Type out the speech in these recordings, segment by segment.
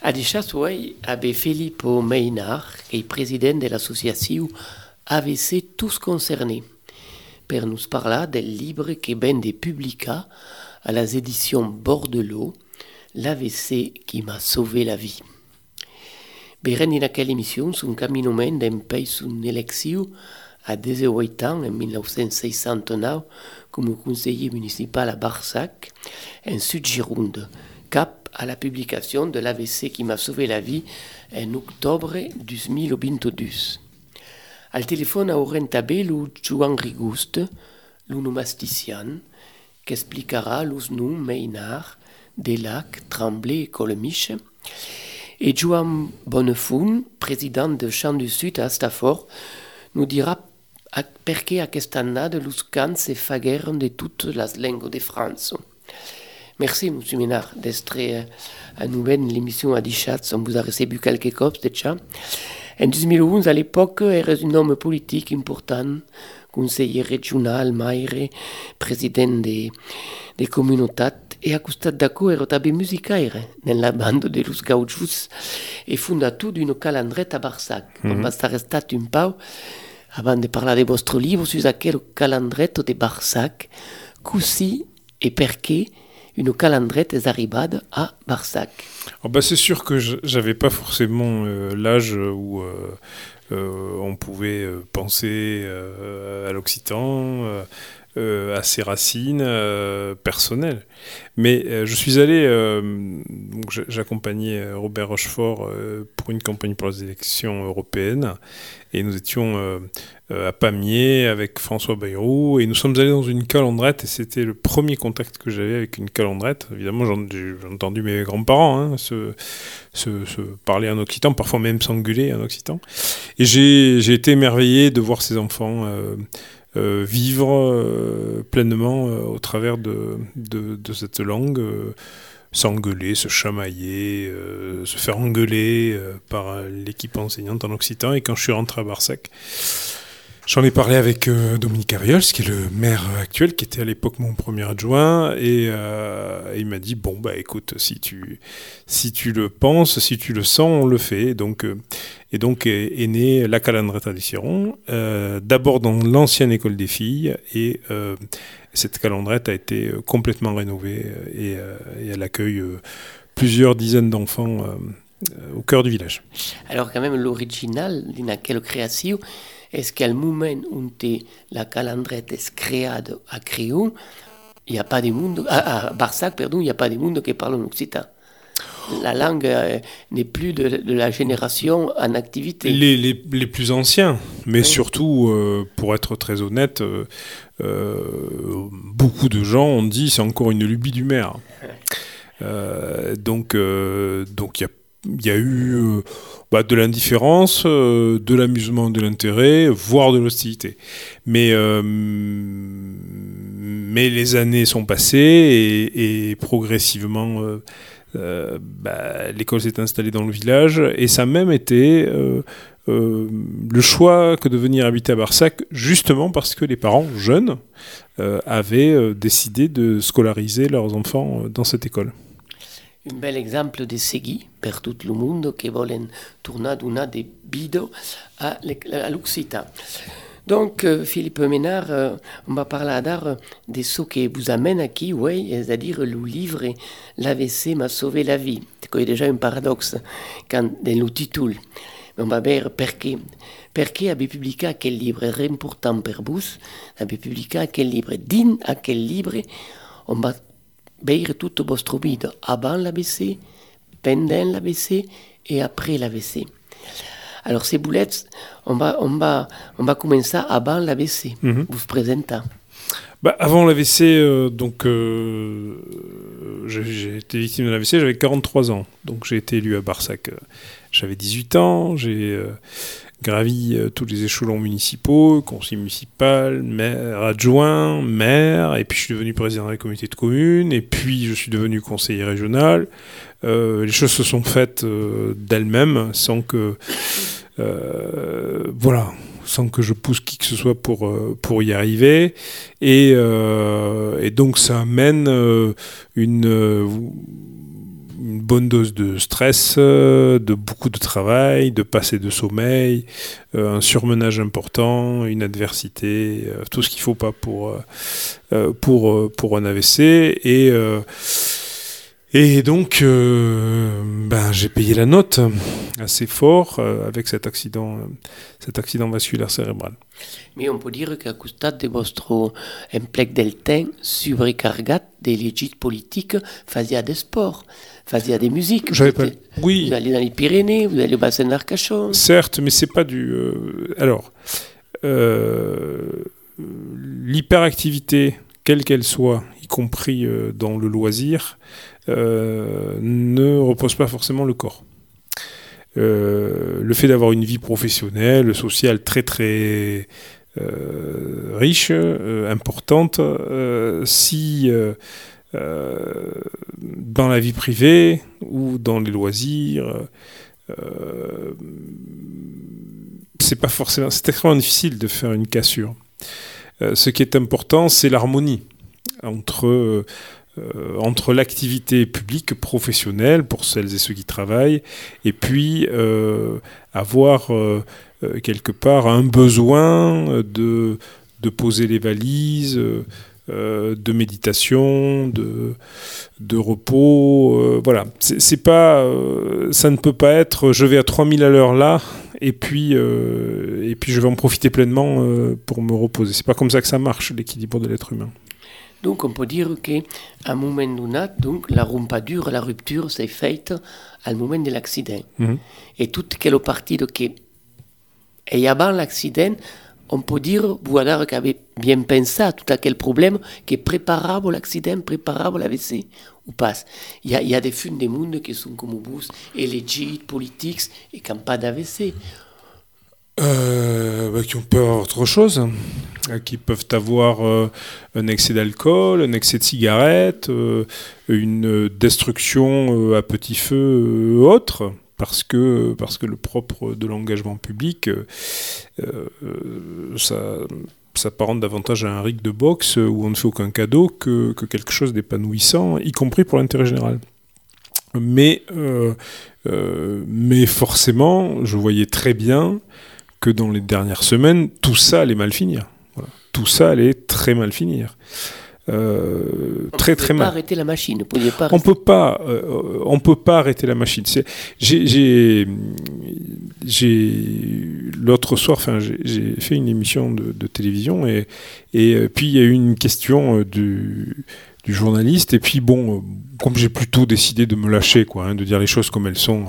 Adichatouai avait Filippo Maynard, qui est président de l'association AVC Tous Concernés, pour nous parler del livre qui vient de publier à las éditions Bordelot, L'AVC qui m'a sauvé la vie. Beren in aquella émission, son caminoment d'un pays son élection à 18 ans, en 1969, comme conseiller municipal à Barsac, en Sud-Gironde, cap à la publication de l'AVC qui m'a sauvé la vie en octobre 2022. Al téléphone a orientabé le Joan Rigust, l'unomastician, qui expliquera los noms Maynard, Delac, Tremblay et Colemiche, et Joan Bonnefun, président de Champ du Sud à Stafford, nous dira perché aquesta annada los cants se de toutes les langues de France. Merci, M. Ménard, d'être à nouveau l'émission à Dichat. On vous a reçu quelques cops déjà. En 2011, à l'époque, era un homme politique important, conseiller régional, maire, président des, des communautés, et à costat d'acco era també musicaire nella banda de los Gauchos e fondateur d'une calendrette à Barsac. Mm -hmm. Va restat un pau avant de parler de vostre livre sur aquel calendrette de Barsac, così et perché une calendrette est arrivée à Barsac. Oh bah c'est sûr que j'avais pas forcément euh, l'âge où euh, euh, on pouvait penser à l'occitan, à ses racines personnelles. Mais je suis allé, j'accompagnais Robert Rochefort pour une campagne pour les élections européennes, et nous étions à Pamiers avec François Bayrou, et nous sommes allés dans une calendrette, et c'était le premier contact que j'avais avec une calendrette. Évidemment, j'ai entendu mes grands-parents hein, se, parler en occitan, parfois même s'engueuler en occitan. Et j'ai été émerveillé de voir ces enfants euh, euh, vivre euh, pleinement euh, au travers de, cette langue, s'engueuler, se chamailler, se faire engueuler par l'équipe enseignante en occitan. Et quand je suis rentré à Barsac, J'en ai parlé avec euh, Dominique Aviols, qui est le maire actuel, qui était à l'époque mon premier adjoint, et, euh, il m'a dit bon bah écoute, si tu si tu le penses, si tu le sens, on le fait. Donc euh, et donc est, née la Calandretta du Ciron, euh, d'abord dans l'ancienne école des filles, et euh, cette calandrette a été complètement rénovée et, et elle accueille plusieurs dizaines d'enfants au cœur du village. Alors quand même l'original d'une création est-ce qu'à le moment où la calandrette est créée à Créon, il n'y a pas de monde, à, à Barsac, pardon, il n'y a pas de monde qui parle en occitan. La langue euh, n'est plus de, de, la génération en activité. Les, les, les plus anciens, mais oui. surtout, euh, pour être très honnête, euh, beaucoup de gens ont dit c'est encore une lubie du maire. Donc, donc il y a il y a eu euh, bah, de l'indifférence, euh, de l'amusement, de l'intérêt, voire de l'hostilité. Mais, euh, mais les années sont passées et, progressivement, bah, l'école s'est installée dans le village et ça a même été le choix que de venir habiter à Barsac, justement parce que les parents jeunes avaient décidé de scolariser leurs enfants dans cette école. Un bel exemple de seguir per tot el món que volen tornar a donar de vida a l'Occità. Donc, euh, Philippe Ménard, euh, on va parler d'art de ce qui vous amène ici, oui, c'est-à-dire le livre L'AVC m'a sauvé la vie. C'est déjà un paradoxe quand, dans le titre. On va voir pourquoi. Pourquoi avez publié quel livre est important pour vous? Avez publié quel livre Din à quel livre? On va veire toute votre vie avant l'AVC, pendant l'AVC et après l'AVC. Alors ces boulettes, on va, on va, on va commencer avant l'AVC, mm -hmm. vous présentant. Bah, avant l'AVC, euh, donc euh, j'ai été victime de l'AVC, j'avais 43 ans, donc j'ai été élu à Barsac. J'avais 18 ans, j'ai euh, gravi euh, tous les échelons municipaux, conseil municipal, maire adjoint, maire, et puis je suis devenu président de la communauté de communes, et puis je suis devenu conseiller régional. Euh, les choses se sont faites euh, d'elles-mêmes sans que voilà sans que je pousse qui que ce soit pour, pour y arriver. Et, et donc ça amène une une bonne dose de stress, euh, de beaucoup de travail, de passer de sommeil, euh, un surmenage important, une adversité, euh, tout ce qu'il ne faut pas pour, pour, pour un AVC. Et, et donc, ben, j'ai payé la note assez fort avec cet accident, cet accident vasculaire cérébral. Mais on peut dire qu'à costat de votre emplec del temps des légites politiques faisait des sports faisait des musiques. J'avais pas... Oui. Vous allez dans les Pyrénées, vous allez au bassin d'Arcachon. Certes, mais c'est pas du. Euh, alors, euh, l'hyperactivité, quelle qu'elle soit, y compris euh, dans le loisir, ne repose pas forcément le corps. le fait d'avoir une vie professionnelle, sociale très très riche, importante, si euh, dans la vie privée ou dans les loisirs. Euh, c'est pas forcément, c'est extrêmement difficile de faire une cassure. Euh, ce qui est important, c'est l'harmonie entre entre l'activité publique professionnelle pour celles et ceux qui travaillent, et puis avoir quelque part un besoin de, de poser les valises, euh, de méditation, de, de repos. Euh, voilà, c'est pas, euh, ça ne peut pas être je vais à 3000 à l'heure là et puis, et puis je vais en profiter pleinement pour me reposer. C'est pas comme ça que ça marche, l'équilibre de l'être humain. Donc on peut dire qu'à un moment donné, donc, la rumpadure, la rupture s'est faite au moment de l'accident. Mhm. Et toute quelle partie de que... Et avant l'accident, on peut dire, voilà, qui avait bien pensé à tout à quel problème qui est préparable l'accident, préparable l'AVC ou pas. Il y a, il y a des fins des mondes qui sont comme vous, élégites, politiques, et qui n'ont pas d'AVC. Euh, bah, qui peuvent avoir autre chose, hein. qui peuvent avoir euh, un excès d'alcool, un excès de cigarette, euh, une destruction à petit feu autre parce que, parce que le propre de l'engagement public, euh, euh, ça s'apparente davantage à un rig de boxe où on ne fait aucun cadeau que, que quelque chose d'épanouissant, y compris pour l'intérêt général. Mais, euh, mais forcément, je voyais très bien que dans les dernières semaines, tout ça allait mal finir. Tout ça allait très mal finir. Euh, très très mal. On peut pas arrêter la machine. Pas on peut pas, euh, on peut pas arrêter la machine. J'ai, l'autre soir, enfin, j'ai fait une émission de, télévision et, et euh, puis il y a eu une question du, journaliste et puis bon, comme j'ai plutôt décidé de me lâcher, quoi, hein, de dire les choses comme elles sont.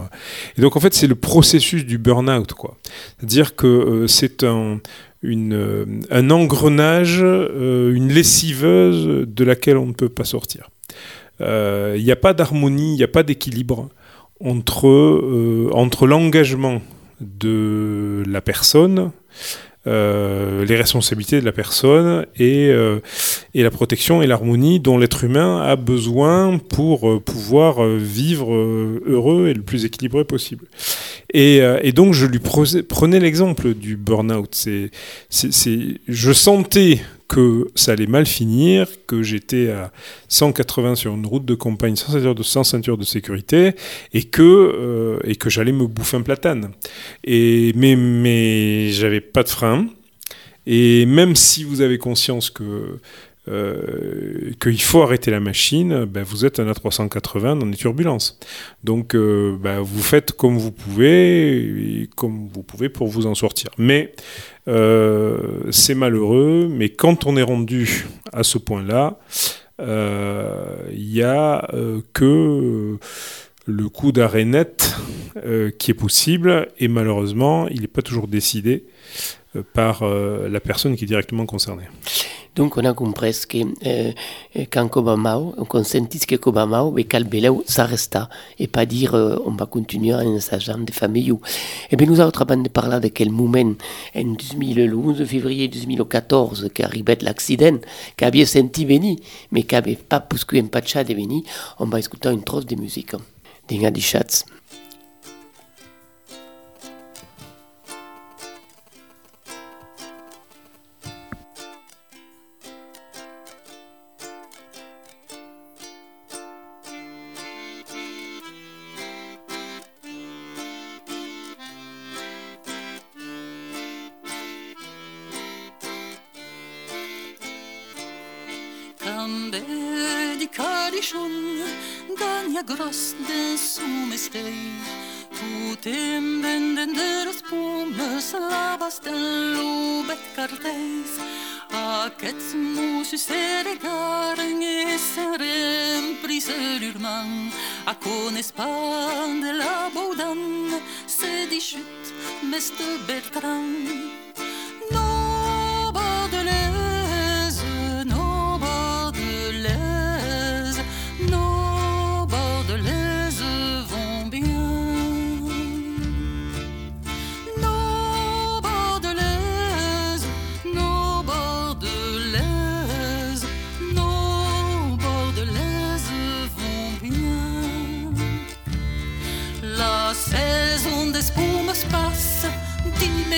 Et donc en fait, c'est le processus du burn-out, quoi. C'est-à-dire que c'est un euh, un engrenage, euh, une lessiveuse de laquelle on ne peut pas sortir. Il euh, n'y a pas d'harmonie, il n'y a pas d'équilibre entre, entre l'engagement de la personne, euh, les responsabilités de la personne et, euh, et la protection et l'harmonie dont l'être humain a besoin pour euh, pouvoir vivre heureux et le plus équilibré possible. Et, et donc je lui prenais l'exemple du burn-out. Je sentais que ça allait mal finir, que j'étais à 180 sur une route de campagne sans ceinture de, sécurité et que, euh, que j'allais me bouffer un platane. Et, mais mais j'avais pas de frein. Et même si vous avez conscience que euh, qu'il faut arrêter la machine, ben vous êtes un A380 dans les turbulences. Donc euh, ben vous faites comme vous pouvez, comme vous pouvez pour vous en sortir. Mais euh, c'est malheureux, mais quand on est rendu à ce point-là, il n'y a que le coup d'arrêt net qui est possible, et malheureusement, il n'est pas toujours décidé par la personne qui est directement concernée. Donc on a compris que euh, quand Cobamao, on consentit que Cobamao, mais calbeleu, ça resta, et pas dire euh, on va continuer en ensageant des familles. Et bien nous autres, avant de parler de quel moment, en 2011 février 2014, qu'arrivait l'accident, qu'avait senti venir, mais qu'avait pas poussé un patcha de venir, on va écouter une trosse de musique. noștri Putem vende de răspumă slava stă lubet cartez. Aquest muși se regară Nesărem prisări urman. Acon espan de la Boudan, Se dișit meste Bertrand.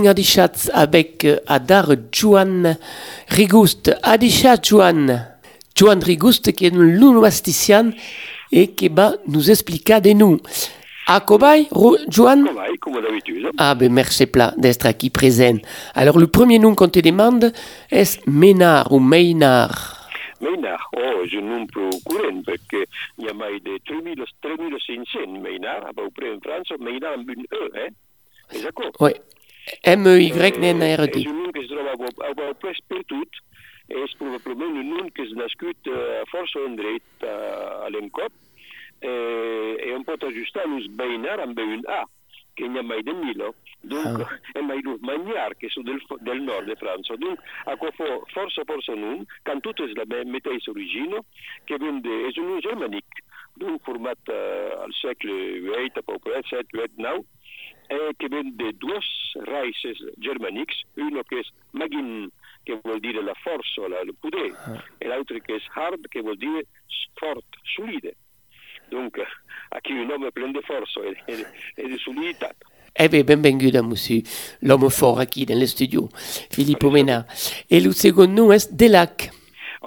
dans Adichat avec euh, Adar Juan Rigust. Adichat Juan. Juan Rigust qui est un linguistician et qui va nous expliquer de nous. À Cobaye, Juan? Comme d'habitude. Ah ben merci plat d'être ici présent. Alors le premier nom qu'on te demande est Ménard ou Maynard? Maynard, oh, je nom peu courant parce qu'il y a mai de 3500 Maynard, à peu près en France, Maynard amb un E, hein? És d'acord? Oui. M-Y-N-R-D. És un nom que es troba a Guapès per tot, és probablement un nom que és nascut a força endret a l'encop, eh, e on pot ajustar l'ús Beinar amb un A, que n'hi ha mai de Milo, donc ah. e mai l'ús Magnar, que és del, del nord de França. Donc, a quoi força, força nom, quand tot és la mateixa origine, que ven de, és un nom germànic, donc format uh, al segle VIII, a peu près, 7, 8, 9, eh, que ven de dues raïces germànics, uno que és magin, que vol dir la força, la, el poder, ah. e l'altre que és hard, que vol dir fort, solide. Donc, aquí un home pren de força e, e, e de soliditat. Eh bien, benvenuto, monsieur, l'homme fort ici dans le studio, Filippo Mena. Et le second nom est Delac.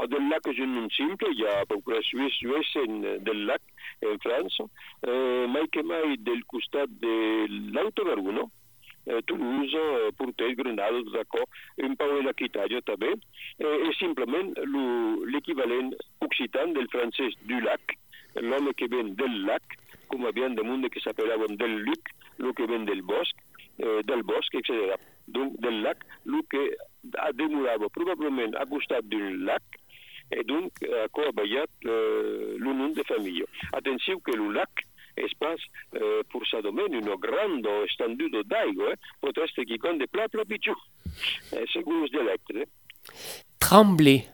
Del lac un nom simple, hi ha procuració suïssa del lac en França, eh, mai que mai del costat de l'autogaruno, eh, Toulouse, eh, Portell, Grenada, d'accord, un peu de l'Aquitània també, eh, és simplement l'equivalent occitan del francès du lac, l'homme que ven del lac, com havien monde que s'appelaven del luc, el que ven del bosc, eh, del bosc, etc. Donc, del lac, el que demorava probablement a costat d'un lac, et donc a coabayat euh, le nom de famille. Attention que le lac es pas euh, pour sa domaine une grande étendue d'aigua, pot être qui compte de pitjor, eh, segons els dialectes. Tremblay.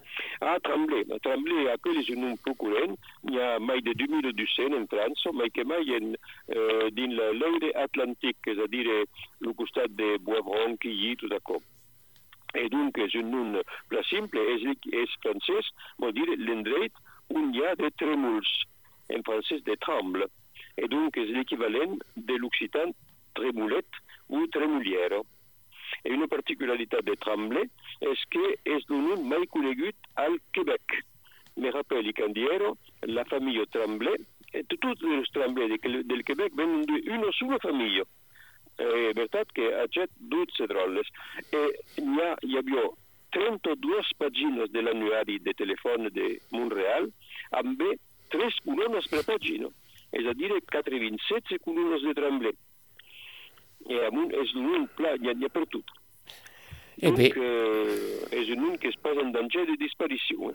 Ah, Tremblay. Tremblay, és un nom procurent. Hi ha mai de 2200 en França, mai que mai en, euh, dins la l'aire atlàntic, és a dir, el costat de Boisbron, Quilly, tot això. Et donc, un nom pla simple, és, és francès, vol dir l'endret on hi ha de trèmols, en francès de tremble. Et donc, és l'équivalent de l'occitan tremolet ou tremolière. Et une particularitat de Tremblay és que un nom mai conegut al Quebec. Me rappelle quand diero, la famille Tremblay, et tots els Tremblay del Quebec venen d'una sola família. Che ha già 12 drolles e ha, hi havia 32 pàgines de l'annuari de telèfon de Montreal amb 3 colones per pàgina, és a dir, 87 colones de Tremblay. E amunt és un pla, n'hi ha, ha per tot. Eh Donc, bé. euh, és un nom que es posa en danger de disparició.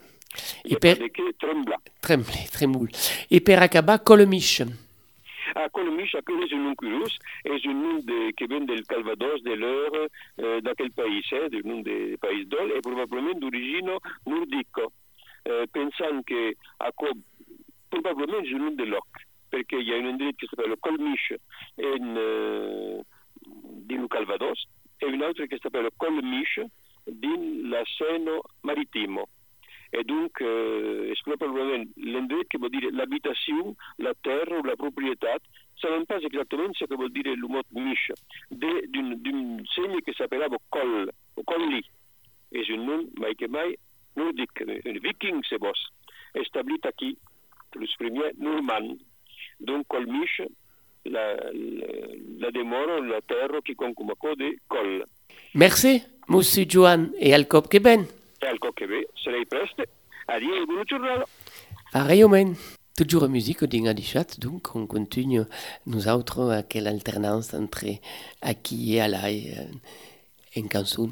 I I per- tremblar. Tremblay, tremoul. Et per acabar, Colomich. Ah, Colomich, aquell és un nom curiós, és un nom de, que ven del Calvados, de l'Eure, eh, d'aquell país, eh, del nom de país d'Ol, i probablement d'origine nordica, eh, pensant que a cop, probablement és un nom de loc, perquè hi ha un indret que s'appelle Colmich en, eh, dins el Calvados, e un altre que s'appelle Colmich dins la Seno Maritimo. Et donc, euh, probablement l'endret que vol dir l'habitació, la terra o la propietat, sabem pas exactament ce que vol dir el mot mich, de- d'un seny que s'appellava Col, o Colli. És un nom, mai que mai, nordic, un viking, se vos, establit aquí, els primers normands. Donc, Colmich, la, la, la demora, la terra qui concomacó de Col. Merci, monsieur Joan, et al cop que ben. E al coq que ve, serei preste. Addio e buona giornata. Pareillement. Toujours musique, on dit chat, donc on continue, nous autres, à quelle alternance entre aquí et là euh, en cançon.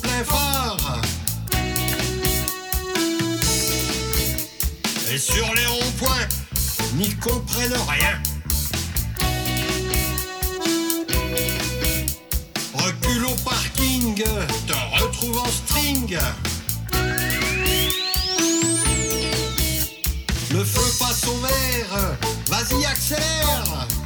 Plein phare. Et sur les ronds-points, n'y comprennent rien. Recule au parking, te retrouve en string. Le feu passe au vert, vas-y accélère.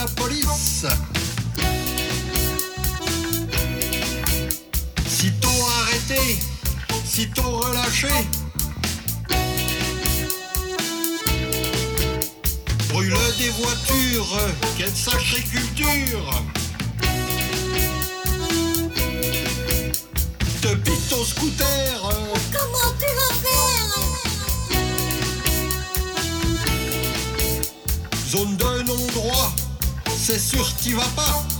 La police. Sitôt arrêté, sitôt relâché. Brûle des voitures, quelle sacrée culture! T'y vas pas.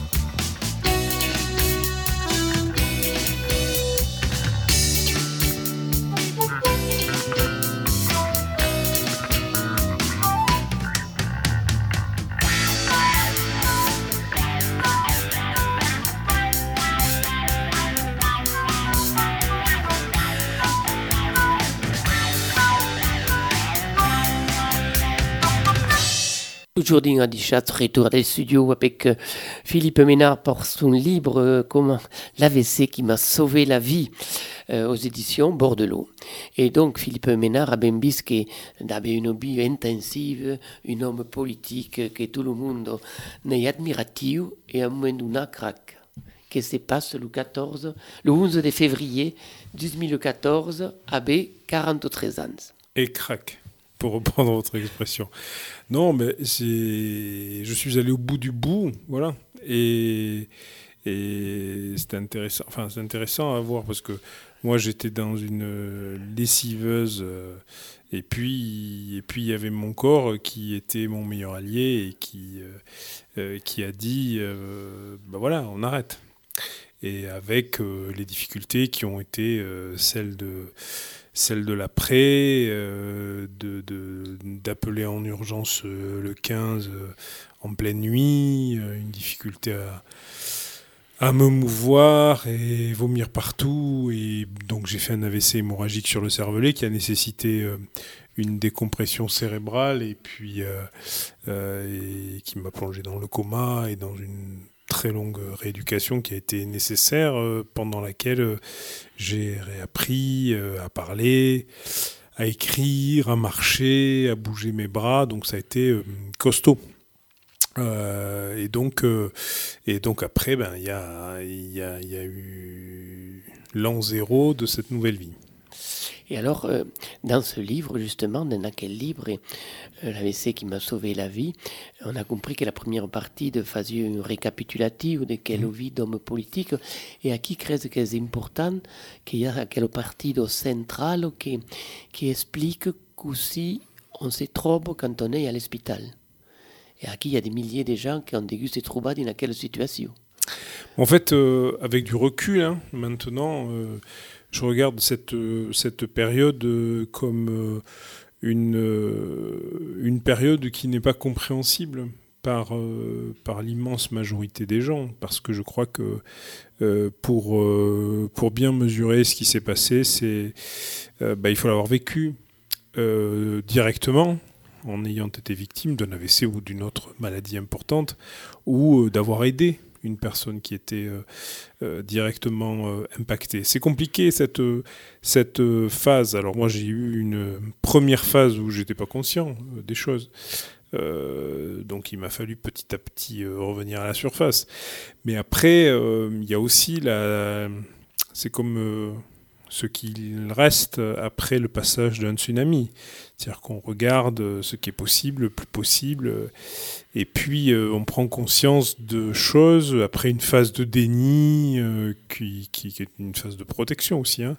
Aujourd'hui, on a dit chat, retour des studios avec euh, Philippe Ménard pour son livre euh, comment l'AVC qui m'a sauvé la vie euh, aux éditions Bordelot. Et donc, Philippe Ménard a bien visto che avait une vie intensive, un homme politique que tout le monde n'est admiratif et à un moment donné craque. Qui se passe le 14, le 11 de février 2014, avait 43 ans. Et crac, pour reprendre votre expression. Non, mais c'est, je suis allé au bout du bout, voilà. Et, et c'est intéressant. Enfin, c'est intéressant à voir parce que moi, j'étais dans une lessiveuse. euh, et puis, et puis il y avait mon corps qui était mon meilleur allié et qui, euh, euh, qui a dit, ben voilà, on arrête. Et avec les difficultés qui ont été celles de celle de l'après, euh, d'appeler en urgence euh, le 15 euh, en pleine nuit, une difficulté à, à me mouvoir et vomir partout. Et donc j'ai fait un AVC hémorragique sur le cervelet qui a nécessité une décompression cérébrale et puis qui m'a plongé dans le coma et dans une très longue rééducation qui a été nécessaire euh, pendant laquelle euh, j'ai réappris euh, à parler, à écrire, à marcher, à bouger mes bras. Donc ça a été costaud. Et donc, et donc après, ben il y y a eu l'an zéro de cette nouvelle vie. Et alors, euh, dans ce livre, justement, dans quel livre, euh, l'AVC qui m'a sauvé la vie, on a compris que la première partie de faisait un récapitulatif de quelle vie d'homme politique, et à qui crée que c'est important qu'il y a quelle partie de centrale qui, qui explique qu'aussi on se trouve quand on est à l'hôpital. Et à qui il y a des milliers de gens qui ont dû se trouver dans quelle situation. En fait, euh, avec du recul, hein, maintenant, euh, je regarde cette, euh, cette période euh, comme euh, une, une période qui n'est pas compréhensible par, par l'immense majorité des gens, parce que je crois que pour, pour bien mesurer ce qui s'est passé, c'est bah, il faut l'avoir vécu directement en ayant été victime d'un AVC ou d'une autre maladie importante, ou d'avoir aidé une personne qui était euh, euh, directement euh, impactée. C'est compliqué cette, cette phase. Alors moi j'ai eu une première phase où j'étais pas conscient des choses. Donc il m'a fallu petit à petit revenir à la surface. Mais après, il y a aussi la... C'est comme ce qu'il reste après le passage d'un tsunami. C'est-à-dire qu'on regarde ce qui est possible, le plus possible, et puis euh, on prend conscience de choses après une phase de déni, euh, qui, qui- est une phase de protection aussi. hein.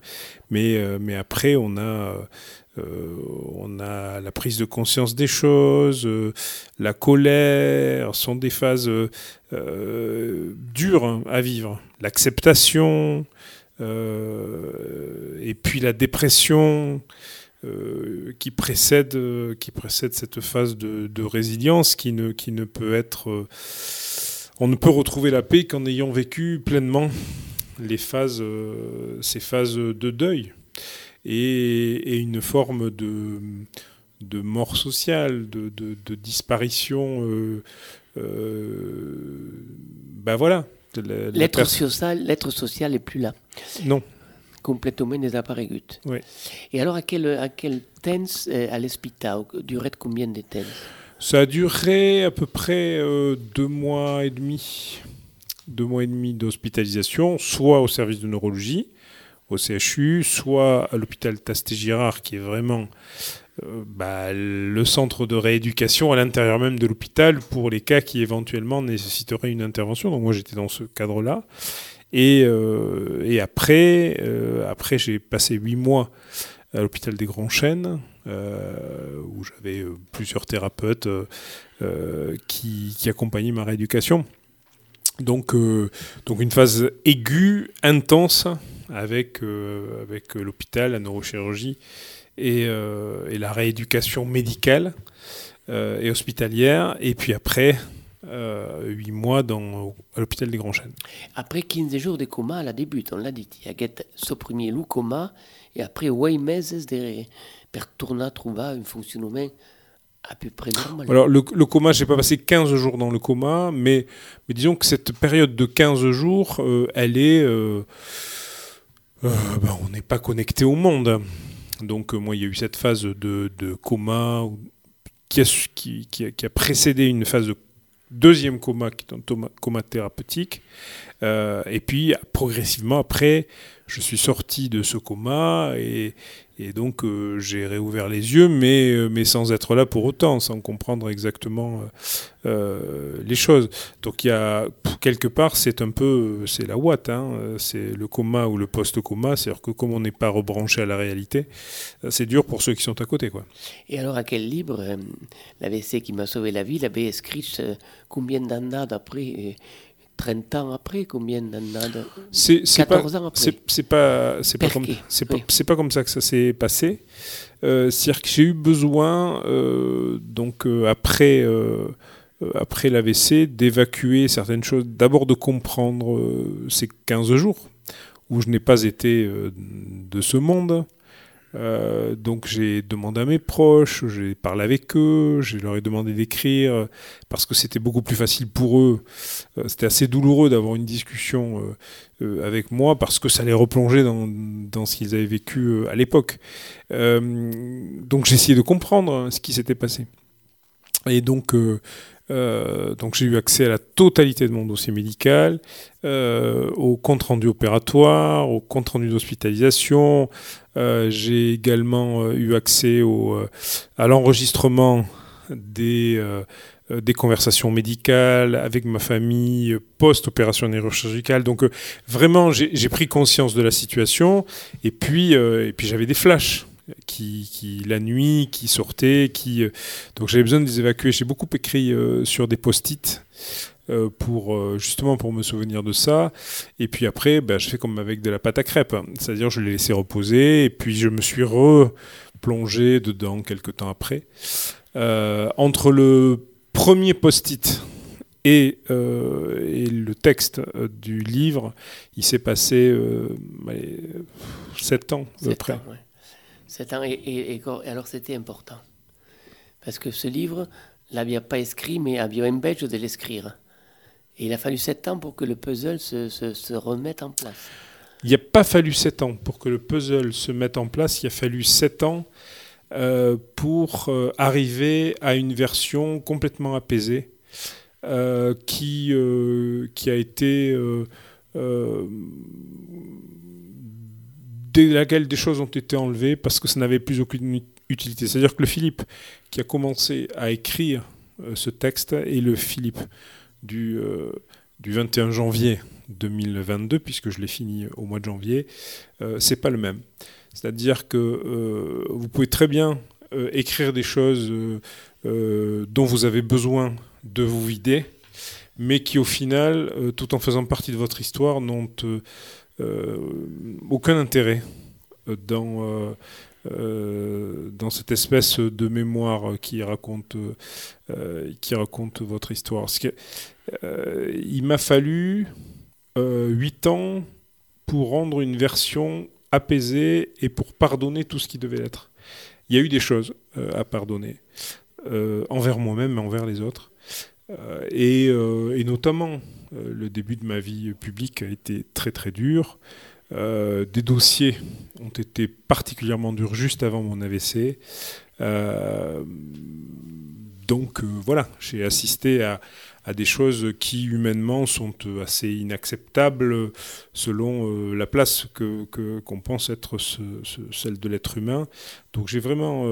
Mais, euh, mais après, on a, on a la prise de conscience des choses, la colère, sont des phases dures hein, à vivre. L'acceptation, et puis la dépression euh, qui, précède, euh, qui précède cette phase de, résilience qui ne, qui ne peut être... euh, on ne peut retrouver la paix qu'en ayant vécu pleinement les phases, euh, ces phases de deuil et, une forme de, de mort sociale, de, de- disparition. Euh, euh, ben voilà. L'être social, l'être social est plus là. Non. Complètement désaparegut. Oui. Et alors, à quel, à quel temps euh, à l'hôpital Durait combien de temps? Ça a duré à peu près euh, deux mois et demi, deux mois et demi d'hospitalisation, soit au service de neurologie, au CHU, soit à l'hôpital Tasté-Girard, qui est vraiment bah, le centre de rééducation à l'intérieur même de l'hôpital pour les cas qui éventuellement nécessiteraient une intervention. Donc moi j'étais dans ce cadre-là. Et, euh, euh, après j'ai passé huit mois à l'hôpital des Grands Chênes, euh, où j'avais euh, plusieurs thérapeutes euh, euh, qui, accompagnaient ma rééducation. Donc, euh, une phase aiguë, intense, euh, avec l'hôpital, la neurochirurgie et, euh, et la rééducation médicale euh, et hospitalière. Et puis après, euh, huit mois dans, à l'hôpital des Grands Chênes. Après 15 jours de coma, la débute, on l'a dit. Il y a ce premier loup coma, et après 8 meses de, per tornar a trobar un fonctionnement à peu près normal. Alors le, le coma, j'ai pas passé 15 jours dans le coma, mais, mais disons que cette période de 15 jours, euh, elle est... euh, ben, on n'est pas connecté au monde. Donc euh, moi, il y a eu cette phase de, coma qui a, précédé une phase de deuxième coma, qui est un coma thérapeutique. Euh, et puis progressivement après, je suis sorti de ce coma et, donc euh, j'ai réouvert les yeux, mais, euh, mais sans être là pour autant, sans comprendre exactement les choses. Donc il y a quelque part, c'est un peu, c'est la ouate, hein, c'est le coma ou le post-coma, c'est-à-dire que comme on n'est pas rebranché à la réalité, c'est dur pour ceux qui sont à côté, quoi. Et alors, à quel livre l'AVC qui m'a sauvé la vie l'avait écrit euh, combien d'années après euh, 30 ans après Combien d'années de- C'est c'est pas 14 ans après? c'est pas c'est pas comme c'est pas oui. c'est pas comme ça que ça s'est passé. Euh, C'est-à-dire que j'ai eu besoin euh, donc euh, après après l'AVC d'évacuer certaines choses. D'abord de comprendre ces 15 jours où je n'ai pas été de ce monde. Euh, donc j'ai demandé à mes proches, j'ai parlé avec eux, je leur ai demandé d'écrire euh, parce que c'était beaucoup plus facile pour eux. Euh, c'était assez douloureux d'avoir une discussion avec moi parce que ça les replongeait dans, dans ce qu'ils avaient vécu à l'époque. Donc j'ai essayé de comprendre hein, ce qui s'était passé. Et donc, euh, donc j'ai eu accès à la totalité de mon dossier médical, euh, au compte rendu opératoire, au compte rendu d'hospitalisation. Euh, j'ai également eu accès au, à l'enregistrement des, des conversations médicales avec ma famille post-opération neurochirurgicale. Donc vraiment, j'ai pris conscience de la situation et puis, et puis j'avais des flashs qui, qui la nuit qui sortaient, qui euh, donc j'avais besoin de les évacuer. J'ai beaucoup écrit euh, sur des post-it euh, pour euh, justement pour me souvenir de ça. Et puis après, ben, je fais comme avec de la pâte à crêpes, c'est-à-dire je l'ai laissé reposer et puis je me suis re plongé dedans quelques temps après. entre le premier post-it et, et, le texte du livre, il s'est passé sept ans à peu près. Ans, ouais. Ans, et, alors c'était important. Parce que ce livre, l'avait pas écrit, mais avait empêché de l'écrire. Et il a fallu sept ans pour que le puzzle se, se, remette en place. Il n'y a pas fallu sept ans pour que le puzzle se mette en place. Il a fallu sept ans euh, pour euh, arriver à une version complètement apaisée euh, qui, qui a été dès laquelle des choses ont été enlevées parce que ça n'avait plus aucune utilité. C'est-à-dire que le Philippe qui a commencé à écrire euh, ce texte est le Philippe du, euh, du 21 janvier 2022, puisque je l'ai fini au mois de janvier, euh, c'est pas le même. C'est-à-dire que euh, vous pouvez très bien écrire des choses dont vous avez besoin de vous vider, mais qui au final, tout en faisant partie de votre histoire, n'ont aucun intérêt dans euh, dans cette espèce de mémoire qui raconte, euh, qui raconte votre histoire. Euh, il m'a fallu huit ans pour rendre une version apaisée et pour pardonner tout ce qui devait être. Il y a eu des choses à pardonner, envers moi-même, mais envers les autres. Et, et, notamment, le début de ma vie publique a été très très dur. Euh, des dossiers ont été particulièrement durs juste avant mon AVC. Euh, donc euh, voilà, j'ai assisté à, à, des choses qui humainement sont assez inacceptables selon la place que qu'on pense être ce, ce, celle de l'être humain. Donc j'ai vraiment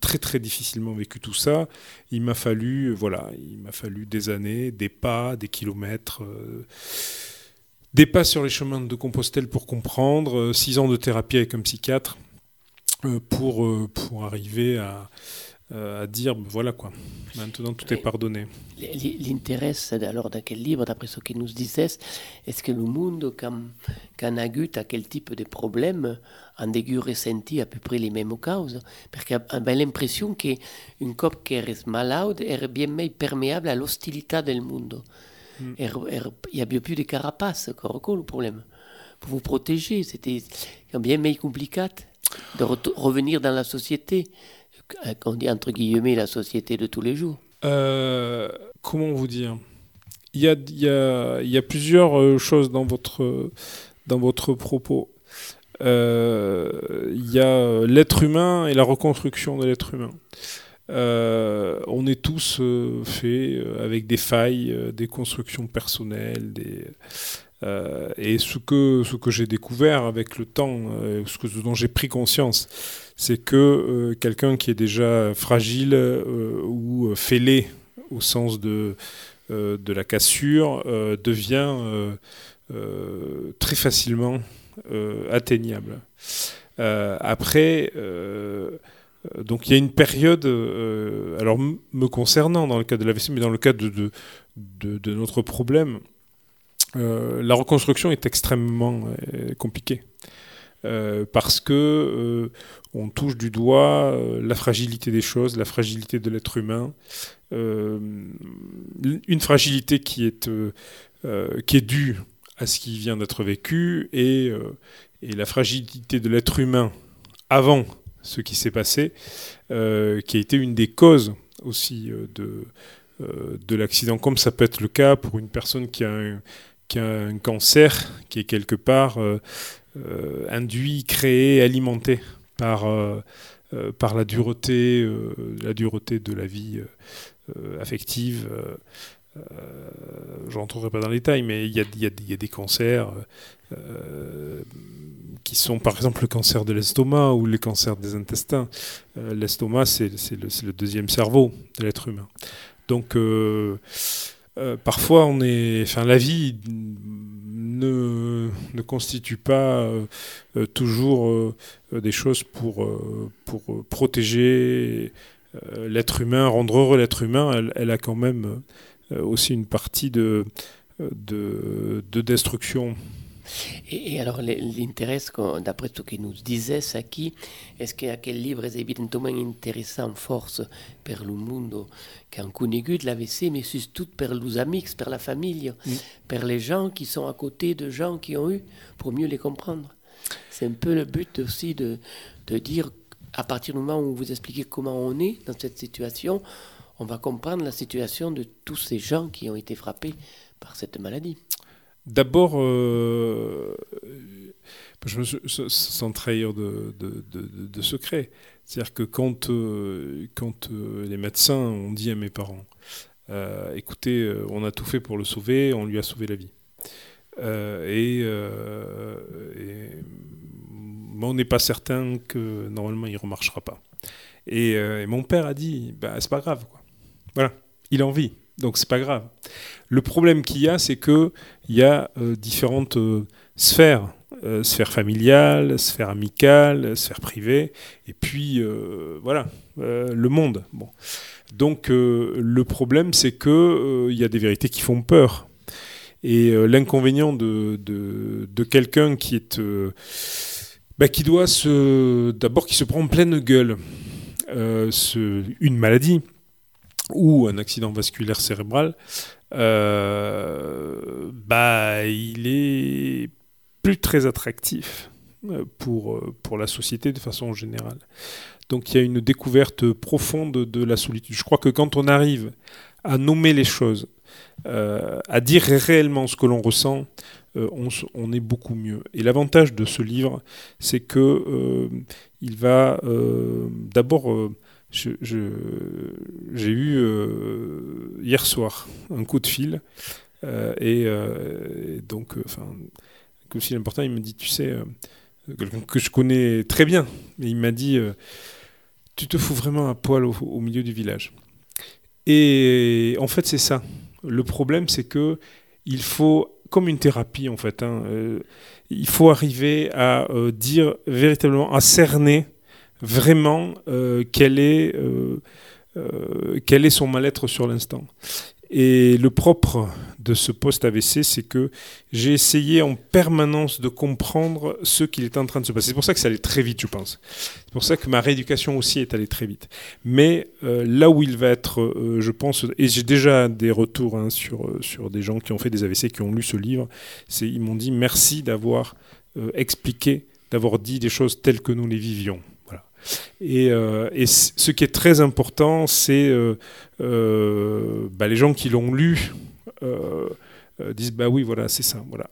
très très difficilement vécu tout ça. Il m'a fallu voilà, il m'a fallu des années, des pas, des kilomètres des pas sur les chemins de Compostelle pour comprendre, euh, six ans de thérapie avec un psychiatre euh, pour, euh, pour arriver à, à dire ben voilà quoi, maintenant tout est pardonné. L'intérêt, alors dans quel livre, d'après ce qu'il nous disait, est-ce que le monde, quand, quand agut à quel type de problème, a dû ressenti à peu près les mêmes causes Parce qu'il a l'impression qu'une cop qui est malade est bien plus perméable à l'hostilité du monde. Mm. Il n'y avait plus de carapace, encore le problème. Pour vous protéger, c'était bien plus compliqué de re revenir dans la société, qu'on dit entre guillemets la société de tous les jours. Euh, comment vous dire? Il y, a, plusieurs euh, choses dans votre, dans votre propos. Euh, il y a l'être humain et la reconstruction de l'être humain. Euh, on est tous euh, faits euh, avec des failles, euh, des constructions personnelles, euh, et ce que, ce que j'ai découvert avec le temps, ce, que, ce dont j'ai pris conscience, c'est que quelqu'un qui est déjà fragile ou fêlé au sens de, de la cassure devient très facilement atteignable. après, euh, donc il y a une période, euh, alors me concernant dans le cas de l'AVC, mais dans le cas de, de, notre problème, euh, la reconstruction est extrêmement euh, compliquée. Euh, parce que euh, on touche du doigt la fragilité des choses, la fragilité de l'être humain, une fragilité qui est, qui est due à ce qui vient d'être vécu et, et la fragilité de l'être humain avant ce qui s'est passé, euh, qui a été une des causes aussi euh, de, euh, de l'accident, comme ça peut être le cas pour une personne qui a un, qui a un cancer qui est quelque part euh, euh, induit, créé, alimenté par, euh, par la dureté, la dureté de la vie affective. je rentrerai pas dans les détails, mais il y a, des cancers euh, qui sont par exemple le cancer de l'estomac ou les cancers des intestins. Euh, l'estomac, c'est le, le, deuxième cerveau de l'être humain. Donc, euh, euh, parfois, on est, la vie ne, ne constitue pas euh, toujours des choses pour, pour protéger l'être humain, rendre heureux l'être humain. Elle, a quand même aussi une partie de, de destruction Et, et alors, l'intérêt, d'après ce que nous disait Saki, est-ce que aquel livre est évidemment intéressant force per le monde connu de l'AVC, mais surtout per les amis, per la famille, per les gens qui sont à côté de gens qui ont eu, pour mieux les comprendre. C'est un peu le but aussi de, de dire, à partir du moment où vous expliquez comment on est dans cette situation, on va comprendre la situation de tous ces gens qui ont été frappés par cette maladie. D'abord, euh, sans trahir de, de, secret, c'est-à-dire que quand, euh, euh, les médecins ont dit à mes parents, écoutez, on a tout fait pour le sauver, on lui a sauvé la vie. Et, et on n'est pas certain que normalement il ne remarchera pas. Et, et mon père a dit, bah, c'est pas grave. Quoi. Voilà, il en vit, donc c'est pas grave. Le problème qu'il y a, c'est que il y a euh, différentes euh, sphères, euh, sphère familiale, sphère amicale, sphère privée, et puis voilà, le monde. Donc le problème, c'est que il y a des vérités qui font peur. Et l'inconvénient de, quelqu'un qui est bah, qui doit se d'abord qui se prend en pleine gueule une maladie ou un accident vasculaire cérébral, euh, bah, il est plus très attractif euh, pour, euh, pour la société de façon générale. Donc il y a une découverte profonde de la solitude. Je crois que quand on arrive à nommer les choses, à dire réellement ce que l'on ressent, on, on est beaucoup mieux. Et l'avantage de ce livre, c'est que il va d'abord j'ai eu euh, hier soir un coup de fil euh, et, euh, et donc enfin un coup de fil important il me dit tu sais quelqu'un que je connais très bien et il m'a dit tu te fous vraiment à poil au, milieu du village. Et en fait c'est ça. Le problème c'est que il faut comme une thérapie en fait hein, il faut arriver à dire véritablement à cerner vraiment euh, quel, est, euh, euh, quel est son mal-être sur l'instant. Et le propre de ce post-AVC, c'est que j'ai essayé en permanence de comprendre ce qu'il est en train de se passer. C'est pour ça que ça allait très vite, je pense. C'est pour ça que ma rééducation aussi est allée très vite. Mais là où il va être, je pense, et j'ai déjà des retours hein, sur, sur des gens qui ont fait des AVC, qui ont lu ce livre, ils m'ont dit merci d'avoir expliqué, d'avoir dit des choses telles que nous les vivions. Et, euh, ce qui est très important, c'est euh, euh, bah, les gens qui l'ont lu disent bah oui, voilà, c'est ça. Voilà.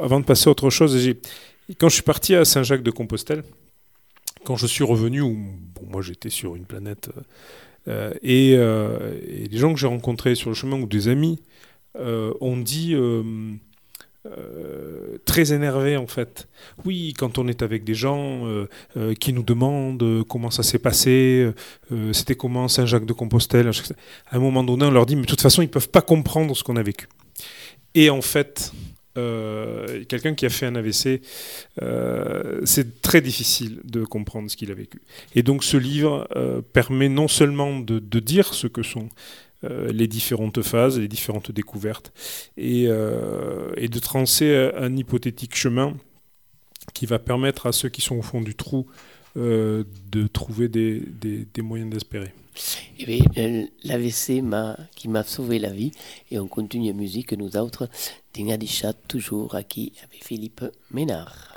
Avant de passer à autre chose, quand je suis parti à Saint-Jacques de Compostelle, quand je suis revenu, moi j'étais sur une planète, et, les gens que j'ai rencontrés sur le chemin ou des amis ont dit. Euh, très énervé en fait. Oui, quand on est avec des gens euh, euh, qui nous demandent comment ça s'est passé, c'était comment Saint-Jacques de Compostelle, à un moment donné on leur dit mais de toute façon ils peuvent pas comprendre ce qu'on a vécu. Et en fait, quelqu'un qui a fait un AVC, c'est très difficile de comprendre ce qu'il a vécu. Et donc ce livre permet non seulement de, dire ce que sont les différentes phases, les différentes découvertes, et, euh, et de tracer un hypothétique chemin qui va permettre à ceux qui sont au fond du trou euh, de trouver des, moyens d'espérer. Eh euh, l'AVC qui m'a sauvé la vie et on continue la musique, nous autres, d'Ingadichat, toujours aquí avec Philippe Ménard.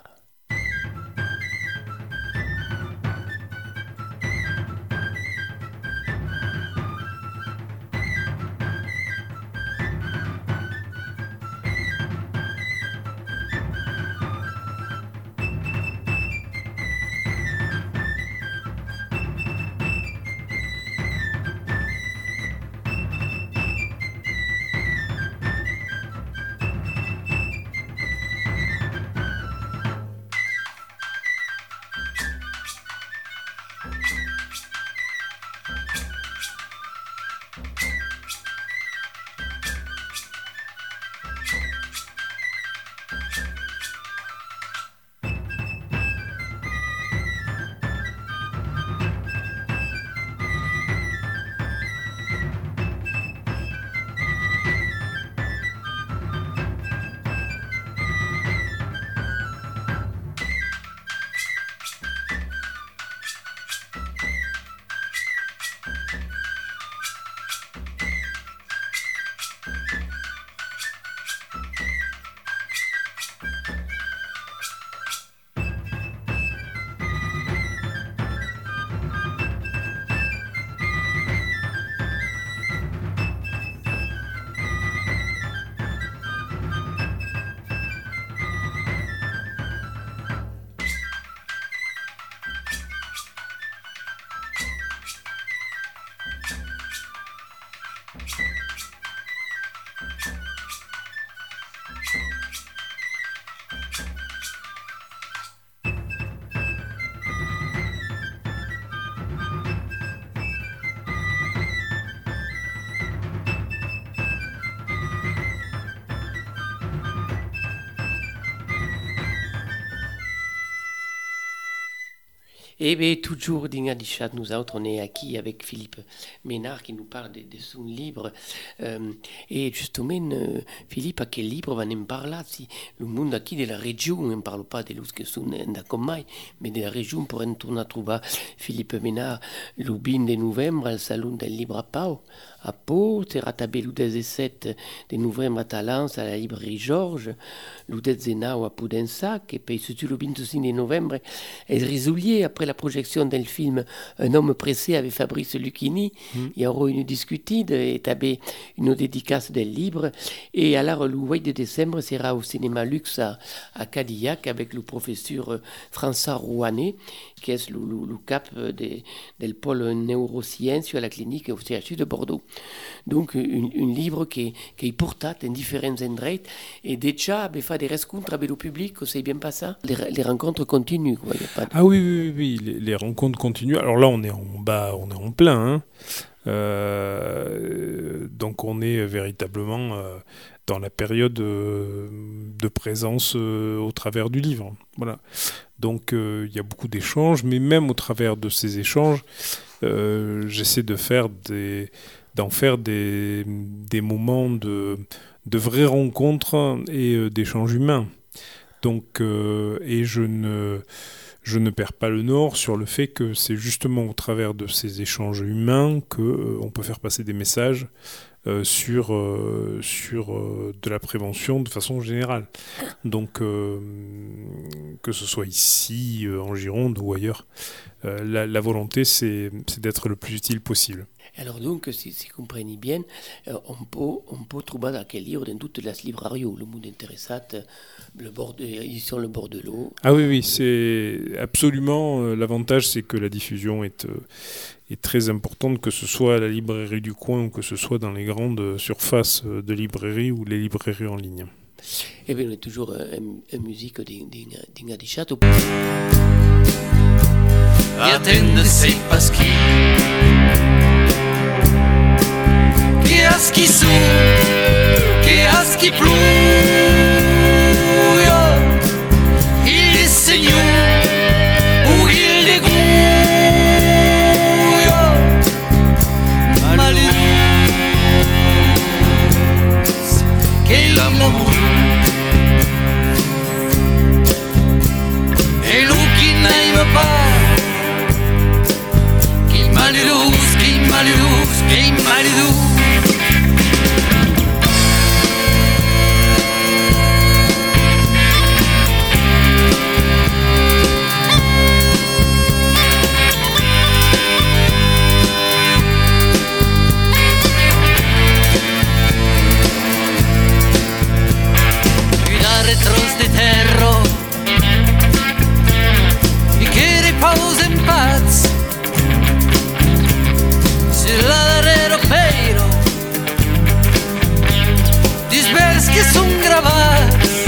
Eh bien, toujours dans du chat, nous autres, on est acquis avec Philippe Ménard qui nous parle de, de son livre. Euh, et justement, euh, Philippe, à quel livre va nous parler Si le monde acquis de la région, on ne parle pas de l'us que sont mai, mais de la région pour retourner à trouver Philippe Ménard, le 20 de novembre, al salon del livre à Pau. A Pau, sera tabé le 17 de novembre à Talence, à la librairie Georges, le 19 à Poudensac, et puis surtout le 25 de novembre, est résoulier après la projection d'un film Un homme pressé avec Fabrice Lucchini. Il y aura une discutide et tabé une dédicace del livre. Et alors, le 8 de décembre sera au cinéma Luxe à, à Cadillac avec le professeur euh, François Rouanet, qui est le, le, le cap de, del pôle neurosciences à la clinique au CHU de Bordeaux. Donc, un, un livre qui, qui est porté en différents endroits et déjà, fait des rencontres avec le public, c'est bien pas ça? Les, les rencontres continuent. Quoi. Ah oui, oui, oui, les, rencontres continuent. Alors là, on est en bas, on est en plein. Hein. Euh, donc on est véritablement euh, dans la période euh, de présence au travers du livre. Voilà. Donc il y a beaucoup d'échanges, mais même au travers de ces échanges, j'essaie de faire des d'en faire des, moments de, de vraies rencontres et euh, d'échanges humains. Donc, euh, et je ne, perds pas le nord sur le fait que c'est justement au travers de ces échanges humains que euh, peut faire passer des messages sur, de la prévention de façon générale. Donc, que ce soit ici, en Gironde ou ailleurs, la, la volonté, c'est d'être le plus utile possible. Alors donc, si, si vous comprenez bien, euh, on, peut, on peut trouver dans quel livre dans toutes les librairies le monde intéressat, euh, le bord de, ils sont le bord de l'eau. Ah oui, oui, c'est absolument euh, l'avantage, c'est que la diffusion est, euh, est très importante, que ce soit à la librairie du coin ou que ce soit dans les grandes surfaces euh, de librairie ou les librairies en ligne. Et bien, on est toujours euh, en, musique Chateau. Attende sei paschi Che aschi su Che aschi pluio Il segno qui malheureux, qui grabats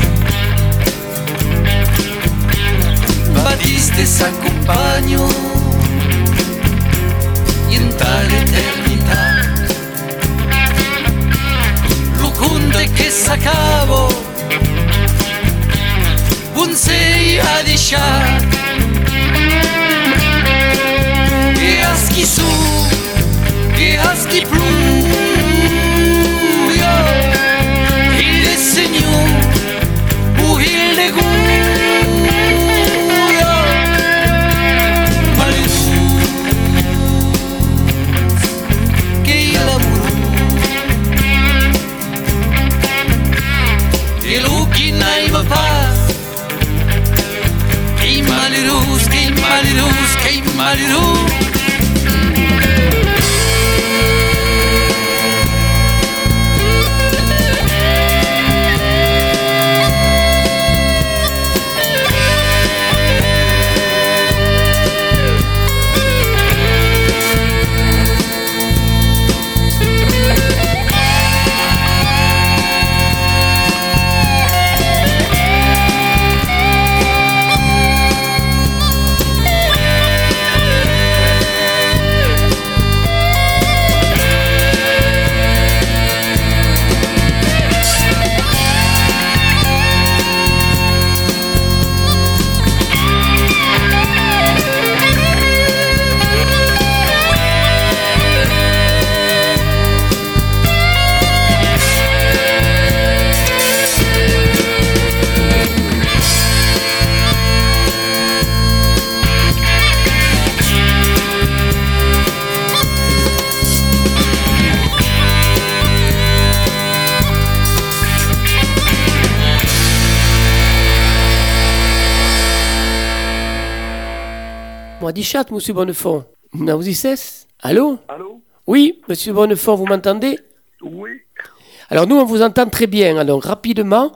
Batiste s'accompagno In tale eternità Lo conte che s'acabo un sei a deixar E aschi su, e aschi pluio malheureux, qué malheureux, m'a dit chat, monsieur Bonnefond. Cesse Allô Allô Oui, monsieur Bonnefond, vous m'entendez Oui. Alors nous, on vous entend très bien. Alors rapidement,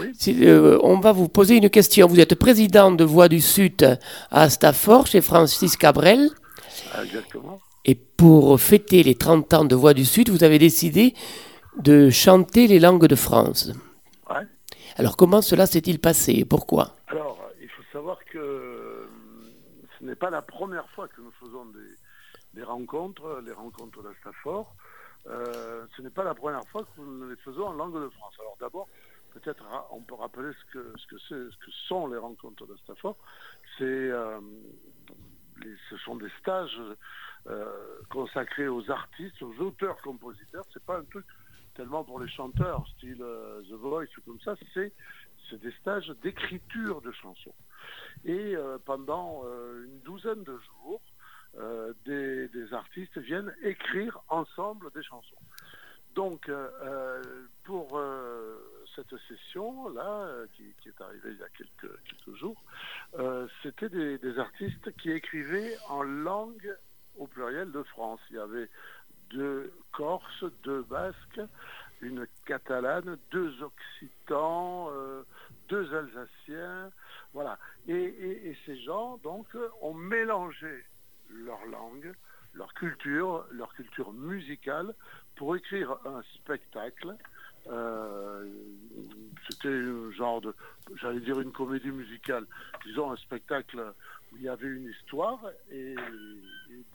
Oui. si, euh, on va vous poser une question. Vous êtes président de Voix du Sud à Stafford, chez Francis Cabrel. Exactement. Et pour fêter les 30 ans de Voix du Sud, vous avez décidé de chanter les langues de France. Ouais. Alors comment cela s'est-il passé? Et pourquoi? Alors, il faut savoir que n'est pas la première fois que nous faisons des, rencontres, les rencontres d'Astafor. Euh, ce n'est pas la première fois que nous les faisons en langue de France. Alors d'abord, peut-être ra- on peut rappeler ce que, ce que, ce que sont les rencontres d'Astafor. C'est, euh, ce sont des stages euh, consacrés aux artistes, aux auteurs-compositeurs. C'est pas un truc tellement pour les chanteurs, style The Voice ou comme ça. C'est des stages d'écriture de chansons. Et euh, pendant euh, une douzaine de jours, euh, des, artistes viennent écrire ensemble des chansons. Donc, pour cette session-là, euh, qui, est arrivée il y a quelques, jours, c'était des, artistes qui écrivaient en langue au pluriel de France. Il y avait deux Corses, deux Basques, une Catalane, deux Occitans, deux Alsaciens, voilà. Et, ces gens, donc, ont mélangé leur langue, leur culture, leur culture musicale, pour écrire un spectacle. Euh, C'était un genre de, j'allais dire une comédie musicale, disons un spectacle où il y avait une histoire et,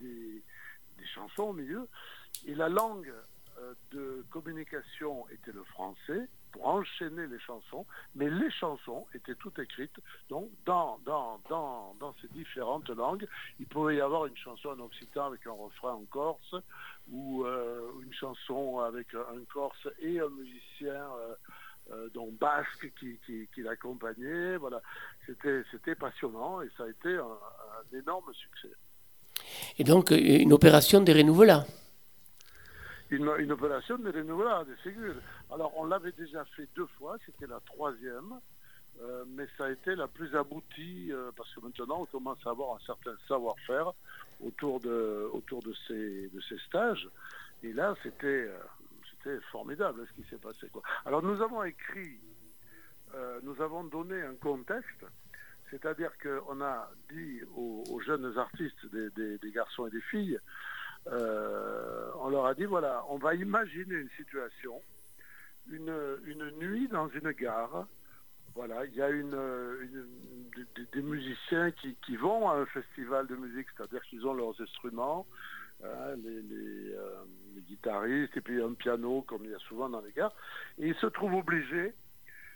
des chansons au milieu. Et la langue euh, de communication était le français enchaîner les chansons, mais les chansons étaient toutes écrites donc dans, dans, dans, dans ces différentes langues. Il pouvait y avoir une chanson en occitan avec un refrain en corse, ou euh, une chanson avec un corse et un musicien euh, euh, basque qui, l'accompagnait. Voilà, c'était passionnant et ça a été un, énorme succès. Et donc euh, une opération de renouvelat. Une, une opération de renouvelable, c'est sûr. Alors, on l'avait déjà fait deux fois, c'était la troisième, euh, mais ça a été la plus aboutie euh, parce que maintenant, on commence à avoir un certain savoir-faire autour de, autour de ces, de ces stages. Et là, c'était euh, c'était formidable ce qui s'est passé. Quoi. Alors, nous avons écrit, nous avons donné un contexte, c'est-à-dire qu'on a dit aux, jeunes artistes, des garçons et des filles, euh, on leur a dit voilà, on va imaginer une situation, une, nuit dans une gare. Voilà, il y a une, des, musiciens qui, vont à un festival de musique, c'est-à-dire qu'ils ont leurs instruments, hein, euh, les guitaristes, et puis un piano, comme il y a souvent dans les gares, et ils se trouvent obligés,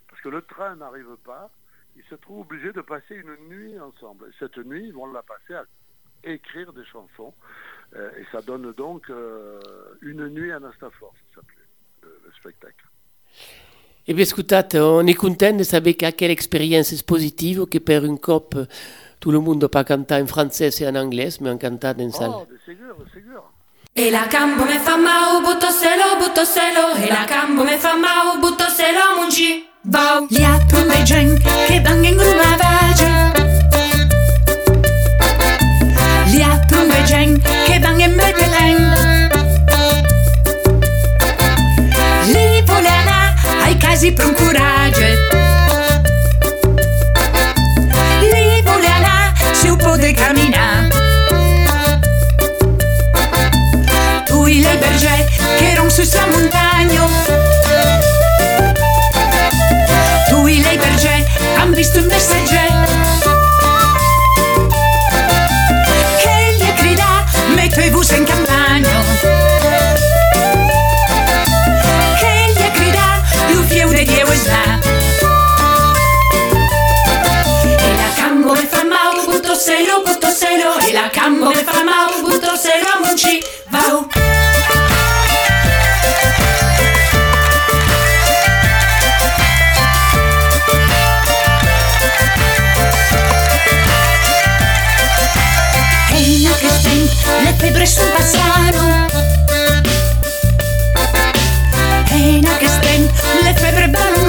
parce que le train n'arrive pas, ils se trouvent obligés de passer une nuit ensemble. Et cette nuit, ils vont la passer à écrire des chansons. Euh, et ça donne donc euh, une nuit à Nastafor, ça s'appelait, le, le spectacle. Eh bien, scusate, on est content de savoir qu'à quelle expérience positive que per un cop tout le monde pas cantar en français et en anglais, mais en cantar en salle. Oh, c'est sûr, c'est sûr. E la cambo me fa mau, buttoselo, buttoselo E la cambo me fa mau, buttoselo, munci Vau Gli altri bei gen che in una vage Gli altri bei gen che vengono in Bethlehem Li volerà ai casi per un coraggio. Li volerà se un po' di camminare Tu il les bergers qui erano su sa montagna. Tu il les bergers han visto un messager selo a munci Vau E in che sten, le febbre sul passano E in che sten, le febbre ballo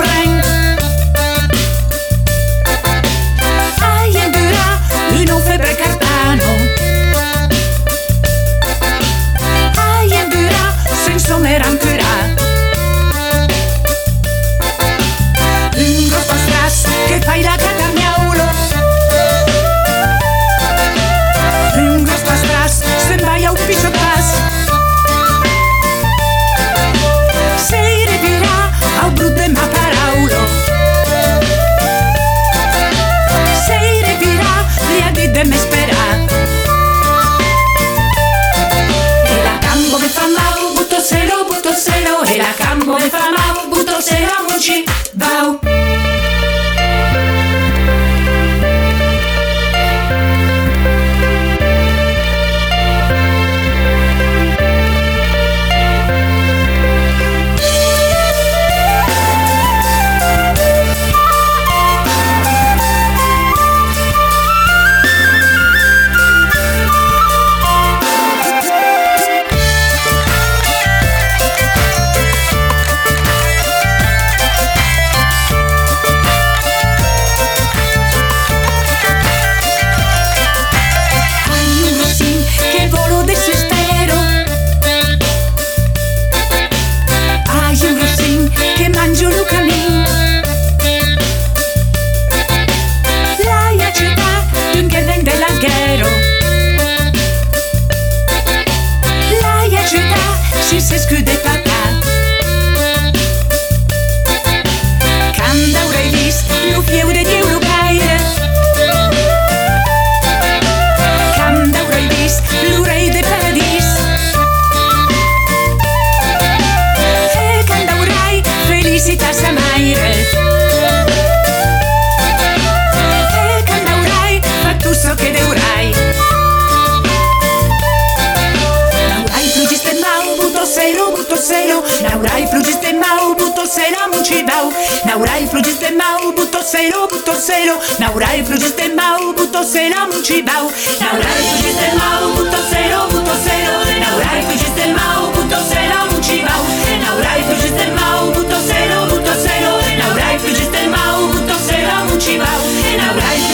Chibau Naurai fludis de mau Butoceiro, butoceiro Naurai fludis de mau Butoceira muchibau Naurai fludis de mau Butoceiro, butoceiro Naurai fludis de mau Butoceira muchibau Naurai fludis de mau Butoceiro, butoceiro Naurai fludis de mau Butoceira muchibau Naurai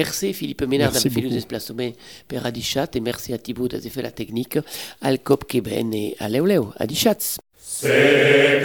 Merci Philippe Ménard d'Amphilus Esplastomé Peradichat et merci à Thibaut fait la Technique, à Alcop Keben et à Leoleo. Adichatz. C'est